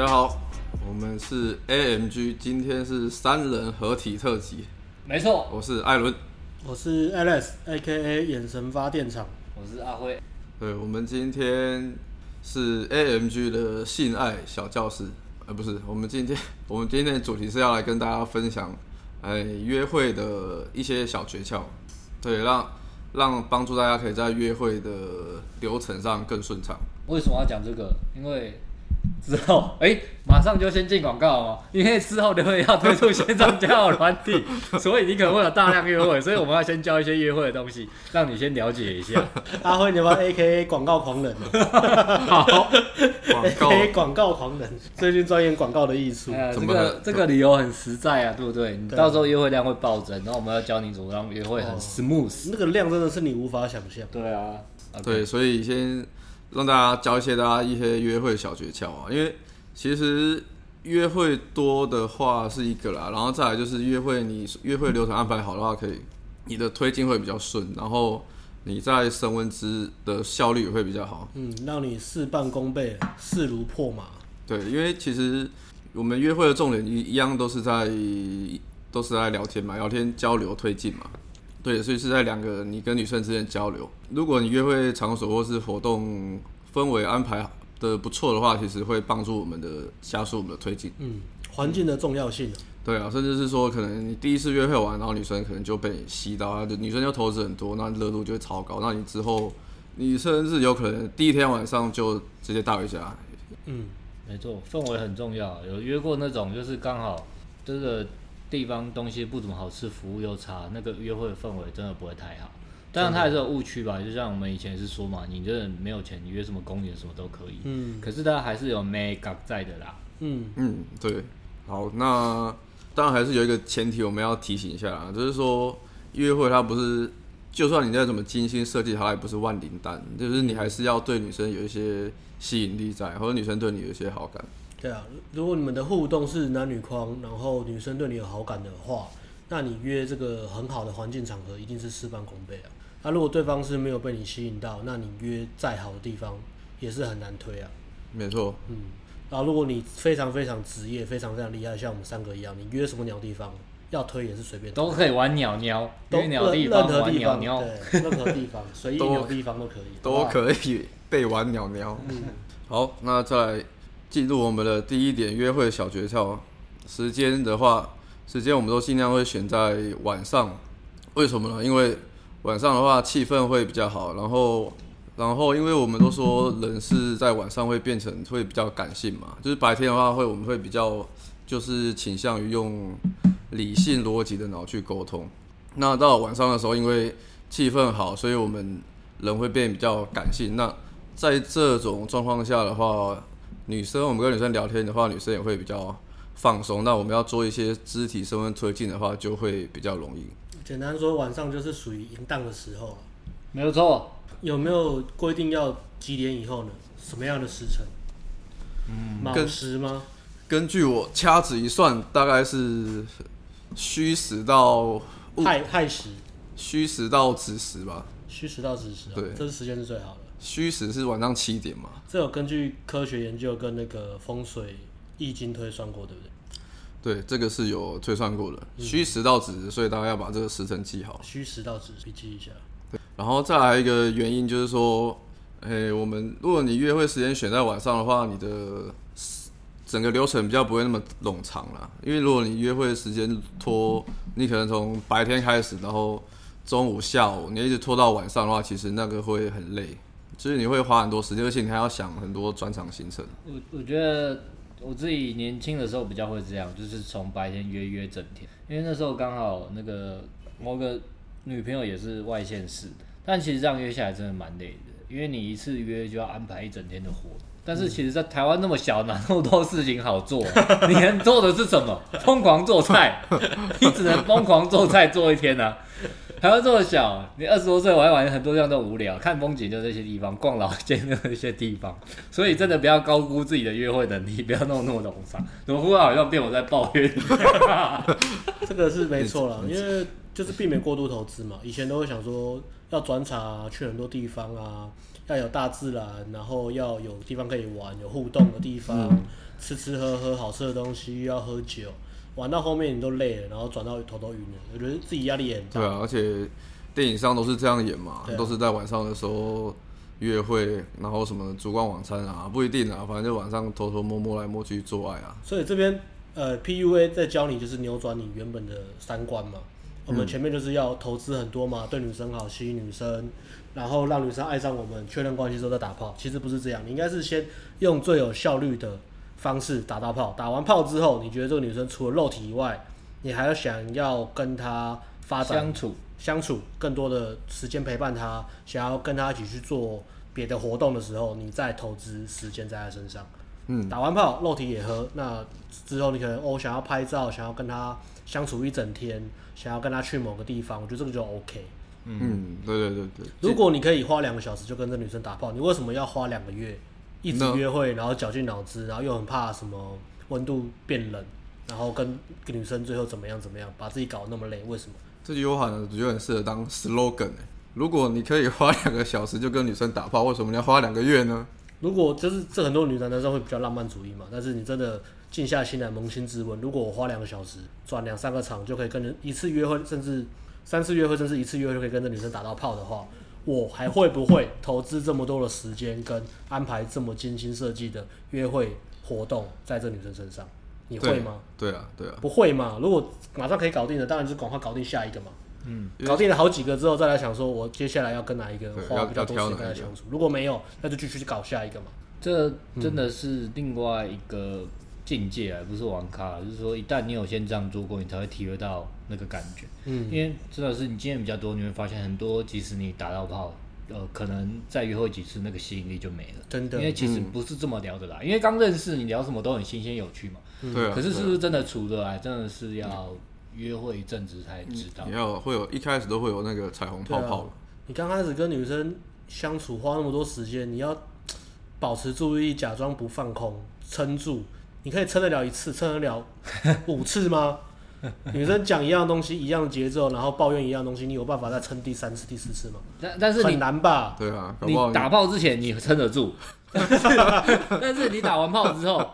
大家好，我们是 AMG，今天是三人合体特辑。没错，我是艾伦，我是 Alex，A.K.A. 眼神发电厂，我是阿辉。对，我们今天是 AMG 的性爱小教室，呃，不是，我们今天 我们今天的主题是要来跟大家分享，哎，约会的一些小诀窍，对，让让帮助大家可以在约会的流程上更顺畅。为什么要讲这个？因为之后，哎、欸，马上就先进广告哦，因为之后就会要推出线上交友软体，所以你可能会有大量约会，所以我们要先教一些约会的东西，让你先了解一下。阿辉，你要不要 AKA 广告狂人？好，AKA 广告狂人，最近钻研广告的艺术。哎、这个这个理由很实在啊，对不对？你到时候约会量会暴增，然后我们要教你怎么让约会很 smooth，、哦、那个量真的是你无法想象。对啊，okay、对，所以先。让大家教一些大家一些约会小诀窍啊，因为其实约会多的话是一个啦，然后再来就是约会你约会流程安排好的话，可以你的推进会比较顺，然后你在升温之的效率也会比较好。嗯，让你事半功倍，势如破马。对，因为其实我们约会的重点一一样都是在都是在聊天嘛，聊天交流推进嘛。对，所以是在两个你跟女生之间交流。如果你约会场所或是活动氛围安排的不错的话，其实会帮助我们的加速我们的推进。嗯，环境的重要性。对啊，甚至是说，可能你第一次约会完，然后女生可能就被吸到，女生就投资很多，那热度就会超高。那你之后，你甚至有可能第一天晚上就直接带回家。嗯，没错，氛围很重要。有约过那种就是刚好这个。地方东西不怎么好吃，服务又差，那个约会的氛围真的不会太好。当然，它还是有误区吧，就像我们以前是说嘛，你这人没有钱，你约什么公园什么都可以。嗯。可是它还是有 make up 在的啦。嗯嗯，对。好，那当然还是有一个前提，我们要提醒一下啦，就是说约会它不是，就算你再怎么精心设计，它也不是万灵丹，就是你还是要对女生有一些吸引力在，或者女生对你有一些好感。对啊，如果你们的互动是男女框，然后女生对你有好感的话，那你约这个很好的环境场合一定是事半功倍啊。那如果对方是没有被你吸引到，那你约再好的地方也是很难推啊。没错，嗯。然后如果你非常非常职业，非常非常厉害，像我们三个一样，你约什么鸟地方要推也是随便，都可以玩鸟鸟，都约鸟地方，任何地方，玩鸟鸟，对，任何地方，随意鸟地方都可以，都可以被玩鸟鸟。嗯，好，那再来。进入我们的第一点约会小诀窍，时间的话，时间我们都尽量会选在晚上，为什么呢？因为晚上的话气氛会比较好，然后，然后因为我们都说人是在晚上会变成会比较感性嘛，就是白天的话会我们会比较就是倾向于用理性逻辑的脑去沟通，那到晚上的时候，因为气氛好，所以我们人会变比较感性。那在这种状况下的话，女生，我们跟女生聊天的话，女生也会比较放松。那我们要做一些肢体升温推进的话，就会比较容易。简单说，晚上就是属于淫荡的时候。没有错。有没有规定要几点以后呢？什么样的时辰？嗯，卯时吗？根据我掐指一算，大概是虚时到亥亥时，虚时到子时吧。戌时到子时，对，这是时间是最好的。虚实是晚上七点嘛？这有根据科学研究跟那个风水易经推算过，对不对？对，这个是有推算过的。虚实到子时，所以大家要把这个时辰记好。虚实到子时，笔记一下。对，然后再来一个原因就是说，诶，我们如果你约会时间选在晚上的话，你的整个流程比较不会那么冗长啦。因为如果你约会时间拖，你可能从白天开始，然后中午、下午，你一直拖到晚上的话，其实那个会很累。就是你会花很多时间，而且你还要想很多专场行程。我我觉得我自己年轻的时候比较会这样，就是从白天约约整天，因为那时候刚好那个某个女朋友也是外县市的，但其实这样约下来真的蛮累的，因为你一次约就要安排一整天的活。但是其实，在台湾那么小，哪那么多事情好做？你能做的是什么？疯狂做菜，你只能疯狂做菜做一天啊。台湾这么小，你二十多岁玩玩很多地方都无聊，看风景就这些地方，逛老街就这些地方，所以真的不要高估自己的约会能力，不要弄那么冗长。怎么忽然好像变我在抱怨？这个是没错了，因为就是避免过度投资嘛。以前都会想说要转场啊，去很多地方啊，要有大自然，然后要有地方可以玩，有互动的地方，嗯、吃吃喝喝好吃的东西，又要喝酒，玩到后面你都累了，然后转到头都晕了，我觉得自己压力也很大。对啊，而且电影上都是这样演嘛，啊、都是在晚上的时候约会，然后什么烛光晚餐啊，不一定啊，反正就晚上偷偷摸摸来摸去做爱啊。所以这边呃，PUA 在教你就是扭转你原本的三观嘛。我们前面就是要投资很多嘛，对女生好，吸引女生，然后让女生爱上我们，确认关系之后再打炮。其实不是这样，你应该是先用最有效率的方式打到炮。打完炮之后，你觉得这个女生除了肉体以外，你还要想要跟她发展相处，相处更多的时间陪伴她，想要跟她一起去做别的活动的时候，你再投资时间在她身上。嗯，打完炮，肉体也喝，那之后你可能哦想要拍照，想要跟她相处一整天。想要跟她去某个地方，我觉得这个就 OK。嗯，对对对对。如果你可以花两个小时就跟这女生打炮，你为什么要花两个月一直约会，然后绞尽脑汁，然后又很怕什么温度变冷，然后跟跟女生最后怎么样怎么样，把自己搞得那么累？为什么？这句话呢，我觉得很适合当 slogan 欸。如果你可以花两个小时就跟女生打炮，为什么你要花两个月呢？如果就是这很多女生男生会比较浪漫主义嘛，但是你真的。静下心来扪心自问：如果我花两个小时转两三个场就可以跟人一次约会，甚至三次约会，甚至一次约会就可以跟这女生打到炮的话，我还会不会投资这么多的时间跟安排这么精心设计的约会活动在这女生身上？你会吗？对，对啊，对啊，不会嘛？如果马上可以搞定的，当然就是赶快搞定下一个嘛。嗯，搞定了好几个之后，再来想说我接下来要跟哪一个花比较多时间跟他相处。如果没有，那就继续去搞下一个嘛。这真的是另外一个。境界啊，不是玩咖，就是说，一旦你有先这样做过，你才会体会到那个感觉。嗯，因为真的是你经验比较多，你会发现很多，即使你打到炮，呃，可能再约会几次，那个吸引力就没了。真的，因为其实不是这么聊的啦。嗯、因为刚认识，你聊什么都很新鲜有趣嘛。对啊。可是是不是真的处得来，真的是要约会一阵子才知道。你要会有一开始都会有那个彩虹泡泡。啊、你刚开始跟女生相处花那么多时间，你要保持注意力，假装不放空，撑住。你可以撑得了一次，撑得了 五次吗？女生讲一样东西，一样的节奏，然后抱怨一样东西，你有办法再撑第三次、第四次吗？但但是你很难吧？对啊，你打炮之前你撑得住，但是你打完炮之后。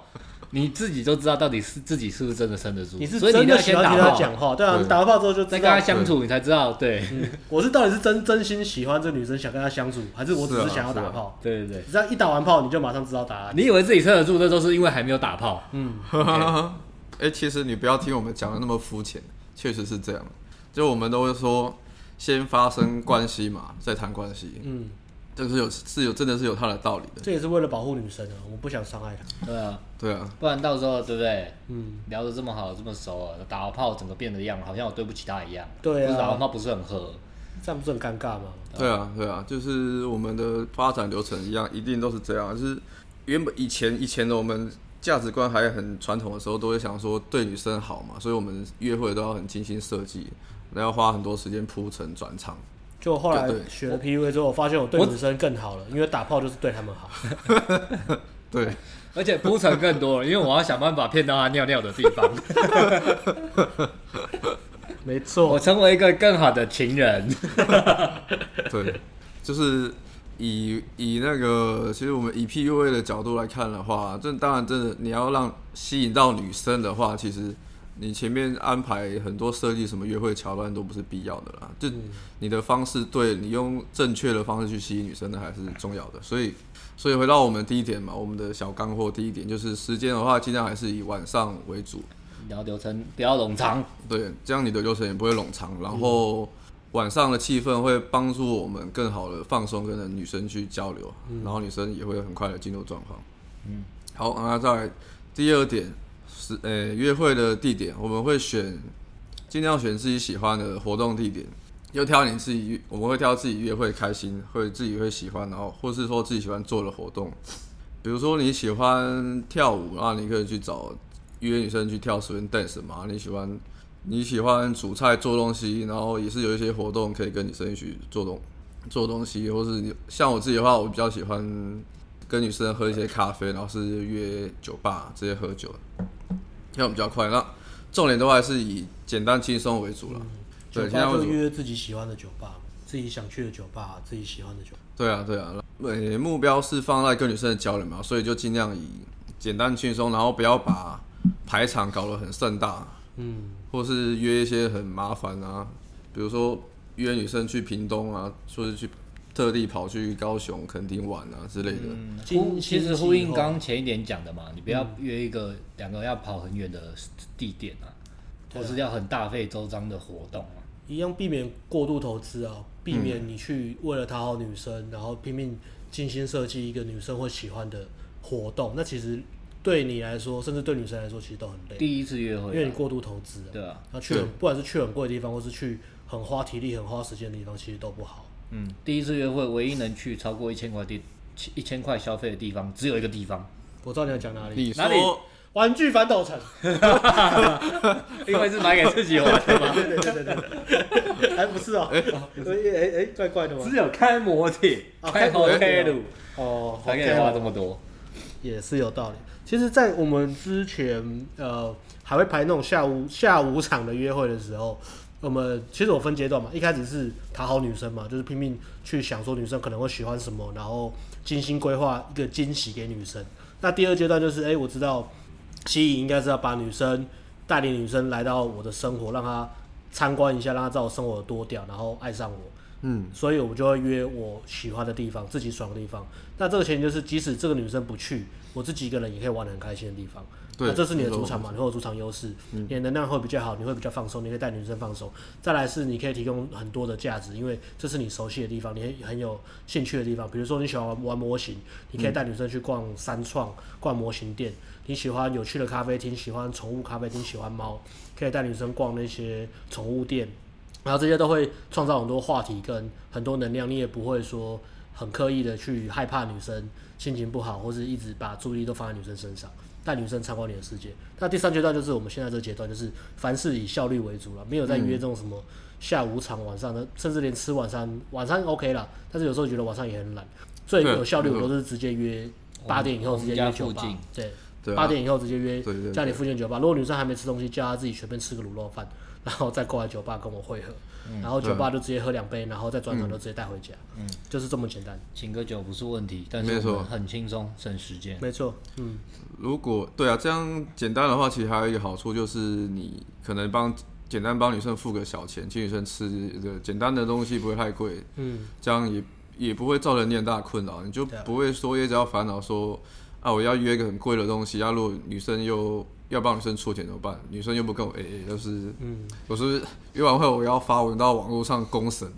你自己都知道到底是自己是不是真的撑得住，你是真的喜欢听他讲话，对啊，你打完炮之后就再跟他相处，你才知道，对，我是到底是真真心喜欢这个女生，想跟她相处，还是我只是想要打炮？对对对，只要一打完炮，你就马上知道答案。你以为自己撑得住，那都是因为还没有打炮。嗯，哎，其实你不要听我们讲的那么肤浅，确实是这样。就我们都会说，先发生关系嘛，再谈关系。嗯。这是有是有真的是有它的道理的，这也是为了保护女生啊，我不想伤害她。对啊，对啊，不然到时候对不对？嗯，聊得这么好，这么熟啊，打完炮整个变的样，好像我对不起她一样。对啊，打完炮不是很合，这样不是很尴尬吗？对啊，对啊，就是我们的发展流程一样，一定都是这样。就是原本以前以前的我们价值观还很传统的时候，都会想说对女生好嘛，所以我们约会都要很精心设计，然后花很多时间铺陈转场。就后来学了 PUA 之后，我发现我对女生更好了，因为打炮就是对他们好。对，而且铺陈更多了，因为我要想办法骗到他尿尿的地方。没错，我成为一个更好的情人。对，就是以以那个，其实我们以 PUA 的角度来看的话，这当然真的你要让吸引到女生的话，其实。你前面安排很多设计什么约会桥段都不是必要的啦，就你的方式对，你用正确的方式去吸引女生的还是重要的。所以，所以回到我们第一点嘛，我们的小干货第一点就是时间的话，尽量还是以晚上为主，然后流程不要冗长，对，这样你的流程也不会冗长。然后晚上的气氛会帮助我们更好的放松，跟女生去交流，然后女生也会很快的进入状况。嗯，好，那再来第二点。是，呃，约会的地点我们会选，尽量选自己喜欢的活动地点，又挑你自己，我们会挑自己约会开心，会自己会喜欢，然后或是说自己喜欢做的活动，比如说你喜欢跳舞，然后你可以去找约女生去跳 swing dance 嘛，你喜欢你喜欢煮菜做东西，然后也是有一些活动可以跟女生一起做东做东西，或是你像我自己的话，我比较喜欢跟女生喝一些咖啡，然后是约酒吧直接喝酒。这样比较快，那重点都还是以简单轻松为主了。酒吧就约自己喜欢的酒吧。自己想去的酒吧，自己喜欢的酒吧。对啊，对啊，呃，目标是放在跟女生的交流嘛，所以就尽量以简单轻松，然后不要把排场搞得很盛大，嗯，或是约一些很麻烦啊，比如说约女生去屏东啊，或是去特地跑去高雄垦丁玩啊之类的。其实呼应刚前一点讲的嘛，你不要约一个两个要跑很远的地点啊，或是要很大费周章的活动啊。一样避免过度投资啊，避免你去为了讨好女生，嗯、然后拼命精心设计一个女生会喜欢的活动。那其实对你来说，甚至对女生来说，其实都很累。第一次约会，因为你过度投资，对啊，然后去很不管是去很贵的地方，或是去很花体力、很花时间的地方，其实都不好。嗯，第一次约会唯一能去超过一千块地一千块消费的地方，只有一个地方。我知道你要讲哪里，哪里？玩具反斗城，因为是买给自己玩的嘛。对对对对对，还不是哦。哎哎哎，怪怪的嘛？只有开摩铁，开摩铁路哦，才可以花这么多，也是有道理。其实，在我们之前呃，还会排那种下午下午场的约会的时候，我们其实我分阶段嘛。一开始是讨好女生嘛，就是拼命去想说女生可能会喜欢什么，然后精心规划一个惊喜给女生。那第二阶段就是，哎，我知道。吸引应该是要把女生带领女生来到我的生活，让她参观一下，让她知道我生活有多屌，然后爱上我。嗯，所以我就会约我喜欢的地方，自己爽的地方。那这个前提就是，即使这个女生不去，我自己一个人也可以玩得很开心的地方。对，那这是你的主场嘛？你会有主场优势，嗯、你的能量会比较好，你会比较放松，你可以带女生放松。再来是你可以提供很多的价值，因为这是你熟悉的地方，你很有兴趣的地方。比如说你喜欢玩玩模型，你可以带女生去逛三创、逛模型店。你喜欢有趣的咖啡厅，喜欢宠物咖啡厅，喜欢猫，可以带女生逛那些宠物店，然后这些都会创造很多话题跟很多能量。你也不会说很刻意的去害怕女生心情不好，或是一直把注意力都放在女生身上，带女生参观你的世界。那第三阶段就是我们现在这个阶段，就是凡事以效率为主了，没有再约这种什么下午场、晚上的，甚至连吃晚餐，晚餐 OK 了，但是有时候觉得晚上也很懒，最有效率我都是直接约八点以后直接约酒吧，对。八、啊、点以后直接约家里附近酒吧。如果女生还没吃东西，叫她自己随便吃个卤肉饭，然后再过来酒吧跟我会合。嗯、然后酒吧就直接喝两杯，然后再转场就直接带回家。嗯，就是这么简单。请个酒不是问题，但是很轻松，省时间。没错。嗯，如果对啊，这样简单的话，其实还有一个好处就是你可能帮简单帮女生付个小钱，请女生吃个简单的东西不会太贵。嗯，这样也也不会造成你很大的困扰，你就不会说一直要烦恼说。啊，我要约一个很贵的东西，啊，如果女生又要帮女生出钱怎么办？女生又不跟我 AA，就是，嗯，我是约完会我要发文到网络上公审，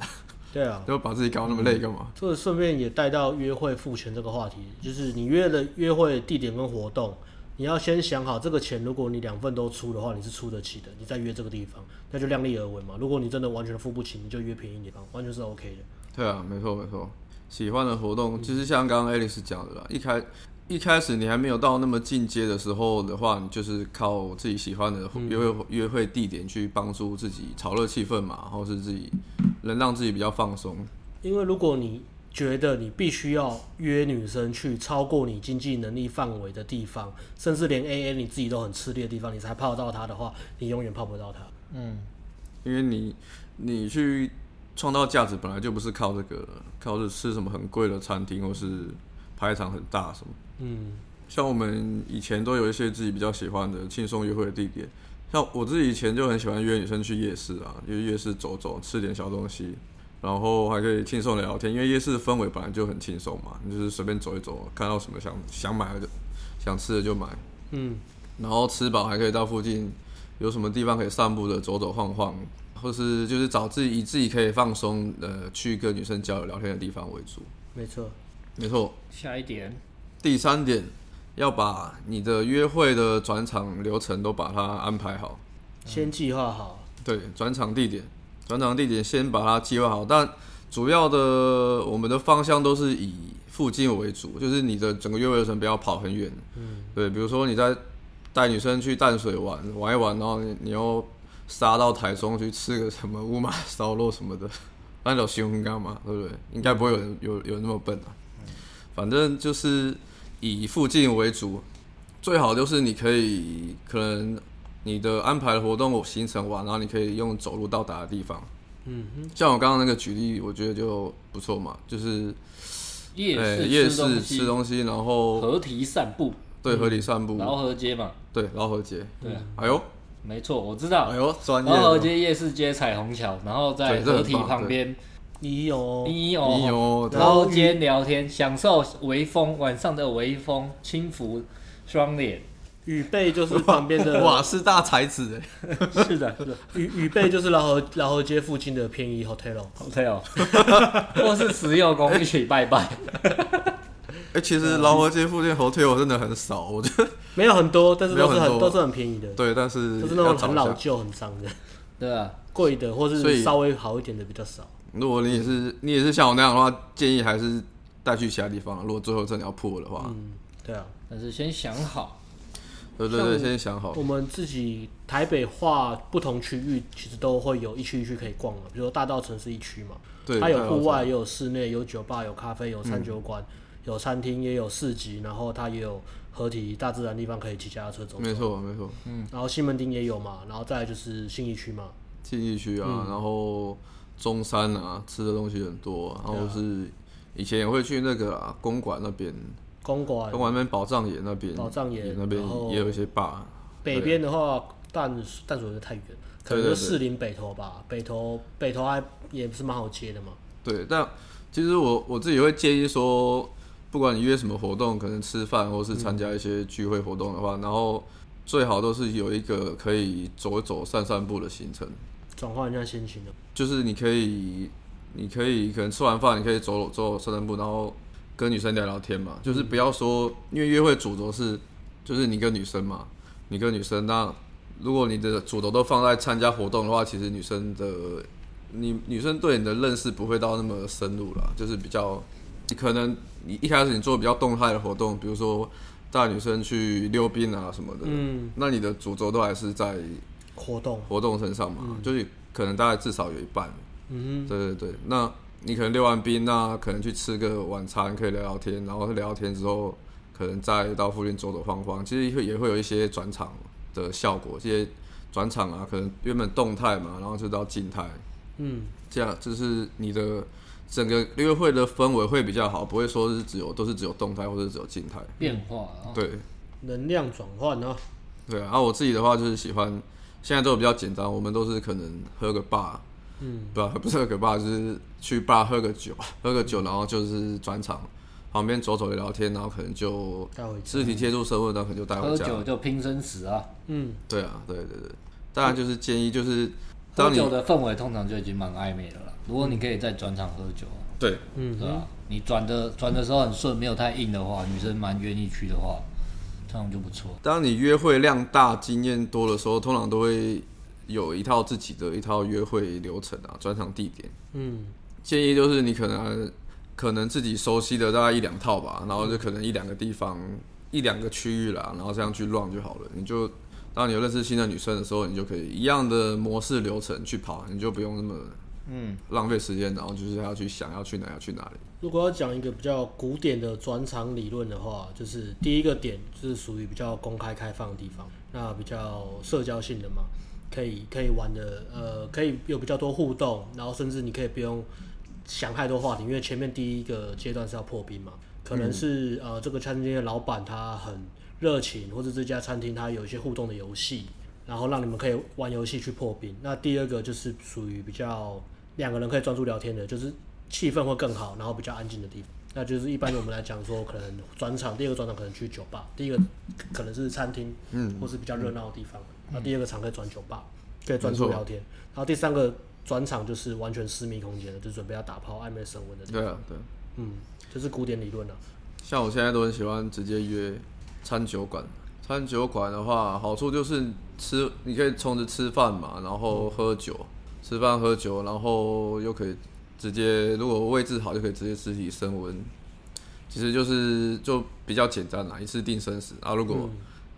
对啊，就把自己搞那么累干嘛？这个顺便也带到约会付钱这个话题，就是你约的约会地点跟活动，你要先想好这个钱，如果你两份都出的话，你是出得起的，你再约这个地方，那就量力而为嘛。如果你真的完全付不起，你就约便宜地方，完全是 OK 的。对啊，没错没错，喜欢的活动其实像刚刚 Alice 讲的啦，一开。一开始你还没有到那么进阶的时候的话，你就是靠自己喜欢的约会约会地点去帮助自己炒热气氛嘛，然后是自己能让自己比较放松。因为如果你觉得你必须要约女生去超过你经济能力范围的地方，甚至连 AA 你自己都很吃力的地方，你才泡到她的话，你永远泡不到她。嗯，因为你你去创造价值本来就不是靠这个，靠着吃什么很贵的餐厅或是排场很大什么。嗯，像我们以前都有一些自己比较喜欢的轻松约会的地点，像我自己以前就很喜欢约女生去夜市啊，因为夜市走走，吃点小东西，然后还可以轻松的聊天，因为夜市的氛围本来就很轻松嘛，你就是随便走一走，看到什么想想买的、想吃的就买，嗯，然后吃饱还可以到附近有什么地方可以散步的，走走晃晃，或是就是找自己以自己可以放松呃去跟女生交流聊天的地方为主。没错，没错。下一点。第三点，要把你的约会的转场流程都把它安排好，先计划好。对，转场地点，转场地点先把它计划好。但主要的，我们的方向都是以附近为主，就是你的整个约会流程不要跑很远。嗯，对，比如说你在带女生去淡水玩玩一玩，然后你你又杀到台中去吃个什么乌马烧肉什么的，那叫凶干嘛？对不对？应该不会有人有有那么笨啊。反正就是。以附近为主，最好就是你可以可能你的安排的活动行程完，然后你可以用走路到达的地方，嗯哼，像我刚刚那个举例，我觉得就不错嘛，就是夜市、欸、夜市吃东西，然后河堤散步，对，河堤散步，饶河街嘛，对，饶河街，对，哎呦，没错，我知道，哎呦，专业，饶河街夜市街彩虹桥，然后在河堤旁边，你有，你有，你有，然后间聊天，享受微风，晚上的微风轻拂双脸。雨贝就是旁边的哇，是大才子哎，是的，是的。雨雨贝就是老河老河街附近的便宜 hotel，hotel，或是石油宫一起拜拜。哎，其实老河街附近 hotel 真的很少，我觉得没有很多，但是都是很都是很便宜的。对，但是都是那种很老旧、很脏的。对啊，贵的或是稍微好一点的比较少。如果你也是你也是像我那样的话，建议还是带去其他地方。如果最后真的要破的话，嗯，对啊，但是先想好。对对对，先想好。我们自己台北划不同区域，其实都会有一区一区可以逛的。比如说大稻埕是一区嘛，对，它有户外，也有室内，有酒吧，有咖啡，有餐酒馆，嗯、有餐厅，也有市集，然后它也有合体大自然地方可以骑脚踏车走，走。没错没错，嗯。然后西门町也有嘛，然后再来就是信义区嘛。信义区啊，嗯、然后中山啊，吃的东西很多，然后是以前也会去那个啊公馆那边。公馆，公馆那边宝藏岩那边，宝藏岩那边也有一些坝。北边的话，淡淡水有点太远，可能就士林北投吧。北投北投还也不是蛮好接的嘛。对，但其实我我自己会建议说，不管你约什么活动，可能吃饭或是参加一些聚会活动的话，嗯、然后最好都是有一个可以走一走、散散步的行程，转换一下心情的。就是你可以，你可以可能吃完饭，你可以走走走、散散步，然后。跟女生聊聊天嘛，就是不要说，因为约会主轴是，就是你跟女生嘛，你跟女生，那如果你的主轴都放在参加活动的话，其实女生的，你女生对你的认识不会到那么深入啦，就是比较，你可能你一开始你做比较动态的活动，比如说带女生去溜冰啊什么的，嗯，那你的主轴都还是在活动。活动身上嘛，嗯、就是可能大概至少有一半，嗯，对对对，那。你可能溜完冰，那可能去吃个晚餐，可以聊聊天，然后聊聊天之后，可能再到附近走走晃晃。其实会也会有一些转场的效果，这些转场啊，可能原本动态嘛，然后就到静态，嗯，这样就是你的整个约会的氛围会比较好，不会说是只有都是只有动态或者只有静态。变化啊，对，能量转换啊，对啊。我自己的话就是喜欢，现在都比较简单，我们都是可能喝个 bar。嗯，不，不是喝个 bar，就是去 bar 喝个酒，喝个酒，然后就是转场，旁边走走聊聊天，然后可能就肢体接触社会，然后可能就带回家。喝酒就拼生死啊！嗯，对啊，对对对，当然就是建议就是，喝酒的氛围通常就已经蛮暧昧的了。如果你可以在转场喝酒，对，嗯，对吧？你转的转的时候很顺，没有太硬的话，女生蛮愿意去的话，这样就不错。当你约会量大、经验多的时候，通常都会。有一套自己的一套约会流程啊，专场地点。嗯，建议就是你可能可能自己熟悉的大概一两套吧，然后就可能一两个地方、一两个区域啦，然后这样去乱就好了。你就当你有认识新的女生的时候，你就可以一样的模式流程去跑，你就不用那么嗯浪费时间，然后就是要去想要去哪要去哪里。如果要讲一个比较古典的转场理论的话，就是第一个点就是属于比较公开开放的地方，那比较社交性的嘛。可以可以玩的，呃，可以有比较多互动，然后甚至你可以不用想太多话题，因为前面第一个阶段是要破冰嘛，可能是、嗯、呃这个餐厅的老板他很热情，或者这家餐厅他有一些互动的游戏，然后让你们可以玩游戏去破冰。那第二个就是属于比较两个人可以专注聊天的，就是气氛会更好，然后比较安静的地方。那就是一般我们来讲说，可能转场，第二个转场可能去酒吧，第一个可能是餐厅，嗯，或是比较热闹的地方。那、嗯、第二个场可以转酒吧，可以专注聊天。然后第三个转场就是完全私密空间的，就准备要打炮、暧昧升温的地方。对啊，对，嗯，就是古典理论了。像我现在都很喜欢直接约餐酒馆。餐酒馆的话，好处就是吃，你可以从着吃饭嘛，然后喝酒，嗯、吃饭喝酒，然后又可以直接，如果位置好，就可以直接肢体升温。其实就是就比较简单啦，一次定生死啊。如果、嗯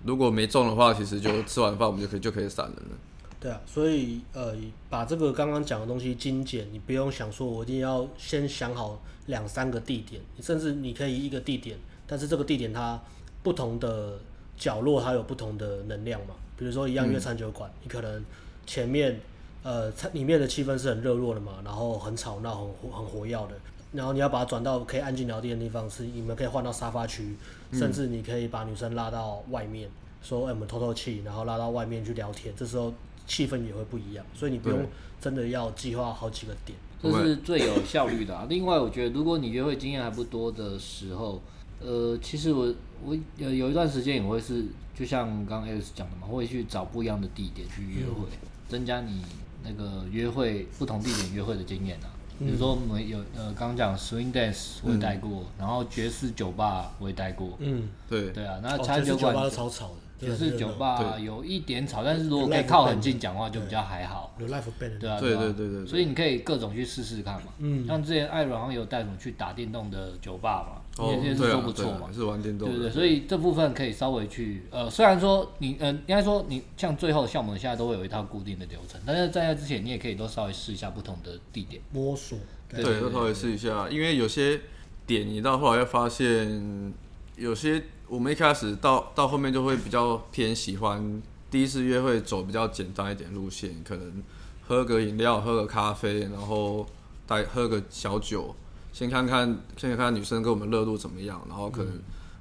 如果没中的话，其实就吃完饭我们就可以就可以散人了。对啊，所以呃，把这个刚刚讲的东西精简，你不用想说我一定要先想好两三个地点，甚至你可以一个地点，但是这个地点它不同的角落它有不同的能量嘛。比如说一样约餐酒馆，嗯、你可能前面呃，里面的气氛是很热络的嘛，然后很吵闹、很很活跃的。然后你要把它转到可以安静聊天的地方，是你们可以换到沙发区，甚至你可以把女生拉到外面，说：“哎，我们透透气。”然后拉到外面去聊天，这时候气氛也会不一样。所以你不用真的要计划好几个点，这是最有效率的啊。另外，我觉得如果你约会经验还不多的时候，呃，其实我我有有一段时间也会是，就像刚刚 Alex 讲的嘛，会去找不一样的地点去约会，增加你那个约会不同地点约会的经验啊。比如说，我们有呃，刚刚讲 swing dance 我也待过，嗯、然后爵士酒吧我也待过。嗯，对对啊，那餐酒馆都超吵的，爵士酒吧有一点吵，但是如果可以靠很近讲话就比较还好。有 live band 对啊，对对对对，所以你可以各种去试试看嘛。嗯，像之前艾伦好像有带我们去打电动的酒吧嘛。也也是都不错嘛，是玩电动，对对对，所以这部分可以稍微去呃，虽然说你呃，应该说你像最后像我们现在都会有一套固定的流程，但是在那之前你也可以都稍微试一下不同的地点。摸索，对，都稍微试一下，因为有些点你到后来会发现，有些我们一开始到到后面就会比较偏喜欢第一次约会走比较简单一点路线，可能喝个饮料，喝个咖啡，然后带喝个小酒。先看看，先看看女生跟我们热度怎么样，然后可能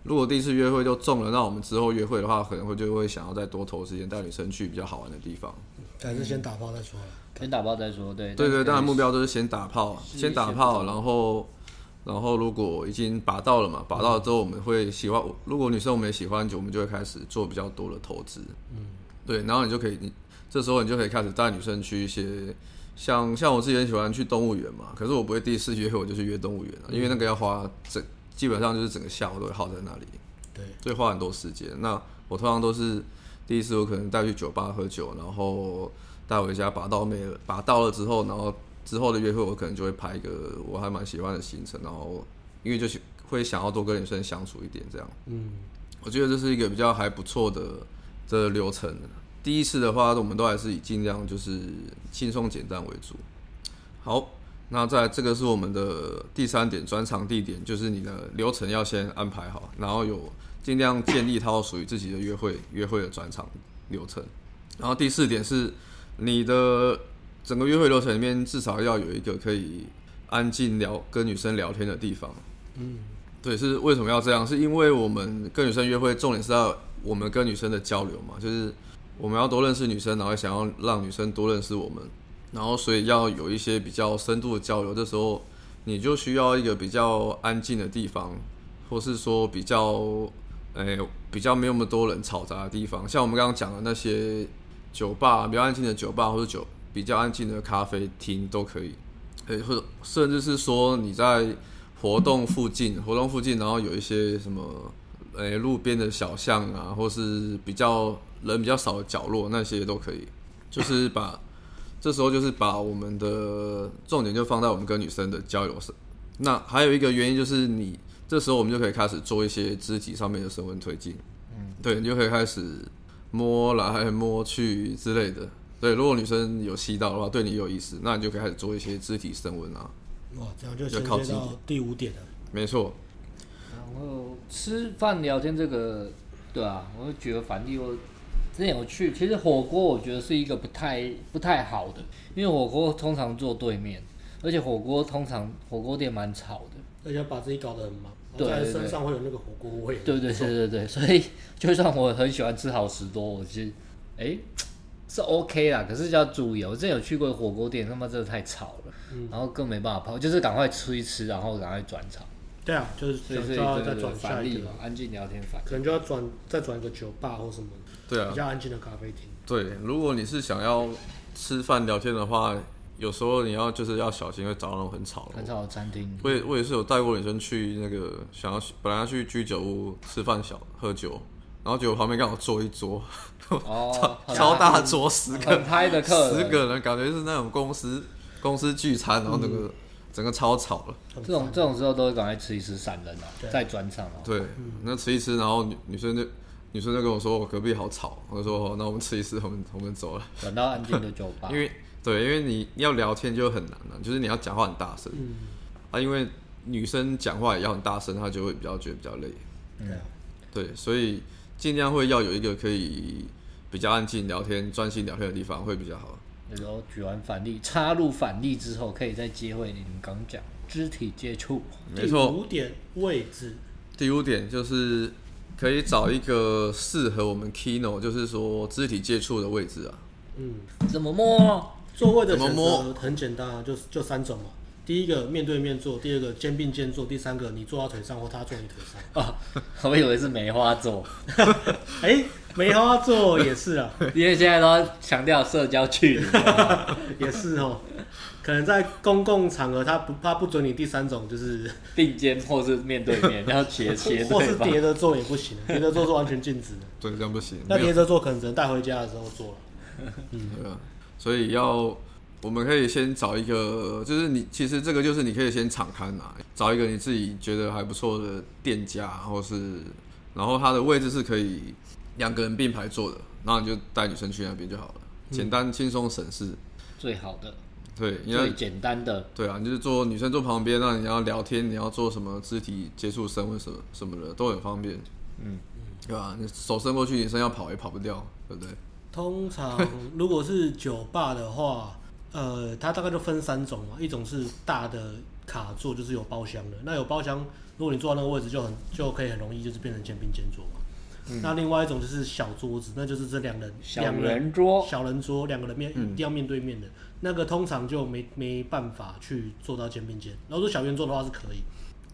如果第一次约会就中了，那我们之后约会的话，可能会就会想要再多投时间带女生去比较好玩的地方。还是先打炮再说。先打炮再说，对。对对，当然目标都是先打炮，先打炮，然后然后如果已经拔到了嘛，拔到了之后我们会喜欢，如果女生我们也喜欢，就我们就会开始做比较多的投资。嗯，对，然后你就可以，你这时候你就可以开始带女生去一些。像像我自己很喜欢去动物园嘛，可是我不会第一次约会我就去约动物园了，因为那个要花整基本上就是整个下午都会耗在那里，对，所以花很多时间。那我通常都是第一次我可能带去酒吧喝酒，然后带回家把到没了，把到了之后，然后之后的约会我可能就会排一个我还蛮喜欢的行程，然后因为就是会想要多跟女生相处一点这样，嗯，我觉得这是一个比较还不错的这个流程。第一次的话，我们都还是以尽量就是轻松简单为主。好，那在这个是我们的第三点，转场地点就是你的流程要先安排好，然后有尽量建立一套属于自己的约会约会的转场流程。然后第四点是你的整个约会流程里面至少要有一个可以安静聊跟女生聊天的地方。嗯，对，是为什么要这样？是因为我们跟女生约会，重点是要我们跟女生的交流嘛，就是。我们要多认识女生，然后想要让女生多认识我们，然后所以要有一些比较深度的交流。这时候你就需要一个比较安静的地方，或是说比较，诶，比较没有那么多人嘈杂的地方。像我们刚刚讲的那些酒吧，比较安静的酒吧，或者酒比较安静的咖啡厅都可以。诶，或者甚至是说你在活动附近，活动附近，然后有一些什么，诶，路边的小巷啊，或是比较。人比较少的角落，那些都可以，就是把这时候就是把我们的重点就放在我们跟女生的交流上。那还有一个原因就是你，你这时候我们就可以开始做一些肢体上面的升温推进，嗯，对，你就可以开始摸来摸去之类的。对，如果女生有吸到的话，对你有意思，那你就可以开始做一些肢体升温啊。哇，这样就衔接到第五点了。没错。然后吃饭聊天这个，对啊，我就觉得反例我。之前有去，其实火锅我觉得是一个不太不太好的，因为火锅通常坐对面，而且火锅通常火锅店蛮吵的，而且把自己搞得很忙，对身上会有那个火锅味。对对对对对，所以就算我很喜欢吃好食多，我其实哎是 OK 啦，可是要注意，我之前有去过火锅店，他妈真的太吵了，嗯、然后更没办法泡，就是赶快吃一吃，然后赶快转场。对啊，就是就要再转下一个安静聊天反，可能就要转再转一个酒吧或什么。对啊，比较安静的咖啡厅。对，如果你是想要吃饭聊天的话，有时候你要就是要小心，会找那种很吵的、很吵的餐厅。我也我也是有带过女生去那个想要本来要去居酒屋吃饭小喝酒，然后结果旁边刚好坐一桌，哦，超大桌，十个很嗨的客十个人，感觉是那种公司公司聚餐，然后那个、嗯、整个超吵了。这种这种时候都会赶快吃一吃散人啊，再转场啊。对，那吃一吃，然后女女生就。女生就跟我说：“我隔壁好吵。”我就说：“好，那我们吃一次，我们我们走了。”转到安静的酒吧。因为对，因为你要聊天就很难了，就是你要讲话很大声。嗯。啊，因为女生讲话也要很大声，她就会比较觉得比较累。嗯。对，所以尽量会要有一个可以比较安静聊天、专心聊天的地方会比较好。然后举完反例，插入反例之后，可以再接回你们刚讲肢体接触。没错。五点位置。第五点就是可以找一个适合我们 Kino，就是说肢体接触的位置啊。嗯，怎么摸？座位的选择很简单啊，就就三种嘛。第一个面对面坐，第二个肩并肩坐，第三个你坐他腿上或他坐你腿上。啊，我以为是梅花座。哎、欸，梅花座也是啊，因为现在都强调社交距离，也是哦。可能在公共场合，他不他不准你第三种，就是并肩或是面对面，要斜斜或是叠着坐也不行，叠着坐是完全禁止的。对，这样不行。那叠着坐可能只能带回家的时候坐了。嗯，对啊，所以要。我们可以先找一个，就是你其实这个就是你可以先敞开拿，找一个你自己觉得还不错的店家，或是，然后它的位置是可以两个人并排坐的，然后你就带女生去那边就好了，简单轻松省事，最好的，对，最简单的，对啊，你就是坐女生坐旁边，那你要聊天，你要做什么肢体接触生或什么什么的都很方便，嗯，对吧？你手伸过去，女生要跑也跑不掉，对不对？通常 如果是酒吧的话。呃，它大概就分三种嘛，一种是大的卡座，就是有包厢的。那有包厢，如果你坐到那个位置，就很就可以很容易就是变成肩并肩坐嘛。嗯、那另外一种就是小桌子，那就是这两人小人桌，小人桌两个人面、嗯、一定要面对面的，那个通常就没没办法去做到肩并肩。然后说小圆桌的话是可以。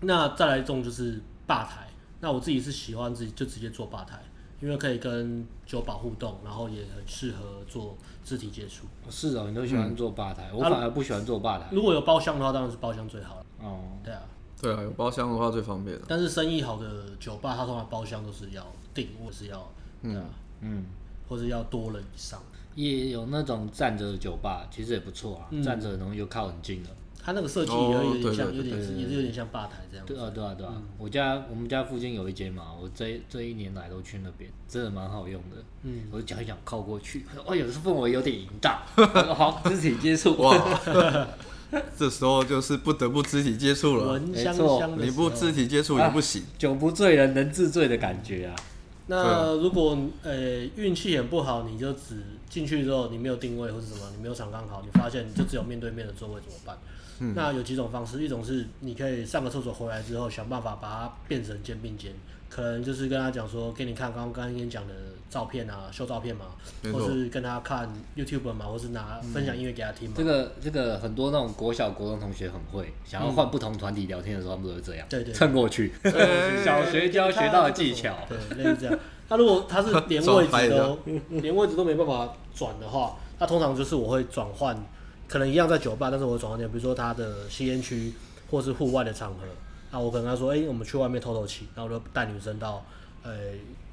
那再来一种就是吧台，那我自己是喜欢自己就直接坐吧台。因为可以跟酒保互动，然后也很适合做肢体接触。是哦，你都喜欢坐吧台，嗯、我反而不喜欢坐吧台。如果有包厢的话，当然是包厢最好了。哦，对啊，对啊，有包厢的话最方便了。但是生意好的酒吧，它通常包厢都是要订，或是要，对啊，嗯，或者要多人以上。也有那种站着的酒吧，其实也不错啊，嗯、站着然后又靠很近的。它那个设计也有点像，有点也是有点像吧台这样。对啊，对啊，对啊。嗯、我家我们家附近有一间嘛，我这这一年来都去那边，真的蛮好用的。嗯，我就讲一讲靠过去，哦，有时候氛围有点淫荡。好，肢体接触哇，这时候就是不得不肢体接触了。闻香香的，你不肢体接触也不行。啊、酒不醉人人自醉的感觉啊。那如果呃运气很不好，你就只进去之后你没有定位或者什么，你没有场刚好，你发现你就只有面对面的座位怎么办？嗯、那有几种方式，一种是你可以上个厕所回来之后，想办法把它变成肩并肩，可能就是跟他讲说，给你看刚刚跟你讲的照片啊，秀照片嘛，或是跟他看 YouTube 嘛，或是拿分享音乐给他听嘛。这个这个很多那种国小国中同学很会，想要换不同团体聊天的时候，他们都是这样，对对，蹭过去，小学就要学到的技巧，对，类似这样。那如果他是连位置都 连位置都没办法转的话，那通常就是我会转换。可能一样在酒吧，但是我转换点，比如说他的吸烟区，或是户外的场合，那我可能他说，哎、欸，我们去外面透透气，然后我就带女生到，呃，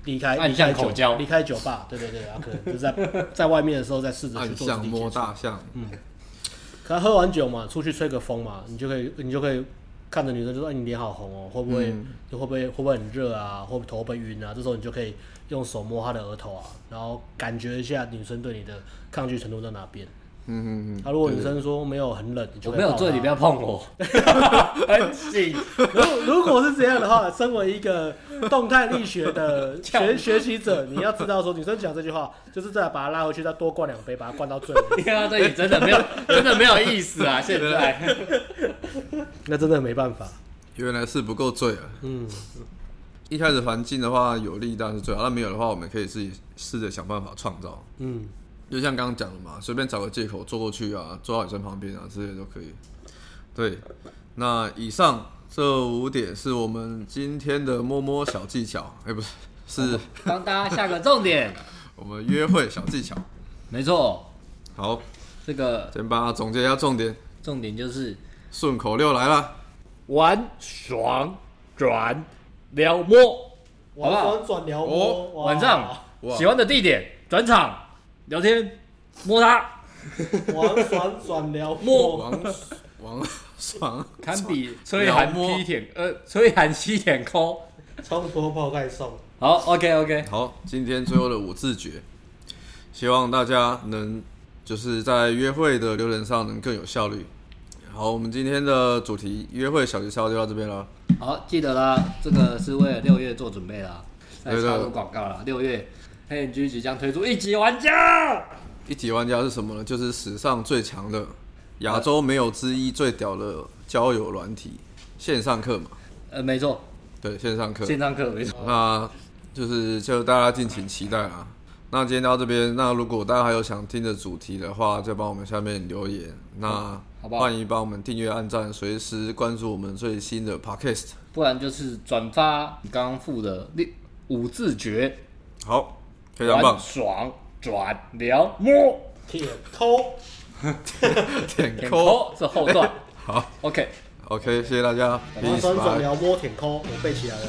离开离开酒离开酒吧，对对对，然后可能 就是在在外面的时候再试着去做肢体接触。摸大象，嗯，可能喝完酒嘛，出去吹个风嘛，你就可以你就可以看着女生就说，哎、欸，你脸好红哦，会不会、嗯、会不会会不会很热啊，会不会头会不会晕啊？这时候你就可以用手摸她的额头啊，然后感觉一下女生对你的抗拒程度在哪边。嗯嗯嗯，如果女生说没有很冷，我没有醉，你不要碰我，很紧。如如果是这样的话，身为一个动态力学的学 学习者，你要知道说女生讲这句话，就是再把她拉回去，再多灌两杯，把她灌到醉。你看到这里真的没有，真的没有意思啊！现在，那真的没办法，原来是不够醉啊。嗯，一开始环境的话有利当然是最好，那没有的话，我们可以自己试着想办法创造。嗯。就像刚刚讲的嘛，随便找个借口坐过去啊，坐到女生旁边啊，这些都可以。对，那以上这五点是我们今天的摸摸小技巧，哎，不是，是帮大家下个重点。我们约会小技巧，没错。好，这个先帮他总结一下重点。重点就是顺口溜来了，玩爽转撩摸，玩爽转撩摸。晚上喜欢的地点转场。聊天，摸他，王爽爽聊摸，王王爽，堪比吹寒劈舔，呃，吹寒吸舔抠，超多泡盖送。好，OK OK，好，今天最后的五字诀，希望大家能就是在约会的流程上能更有效率。好，我们今天的主题约会小技巧就到这边了。好，记得啦，这个是为了六月做准备啦，来插入广告啦，六月。黑眼駒即将推出一级玩家，一级玩家是什么呢？就是史上最强的，亚洲没有之一，最屌的交友软体线上课嘛。呃，没错，对，线上课，线上课没错。那就是就大家敬请期待啦。那今天到这边，那如果大家还有想听的主题的话，就帮我们下面留言。那欢迎帮我们订阅、按赞，随时关注我们最新的 Podcast。不然就是转发你刚刚附的六五字诀。好，非常棒。爽转聊摸舔抠，舔抠是后段。好，OK，OK，谢谢大家。转转聊摸舔抠，我背起来了。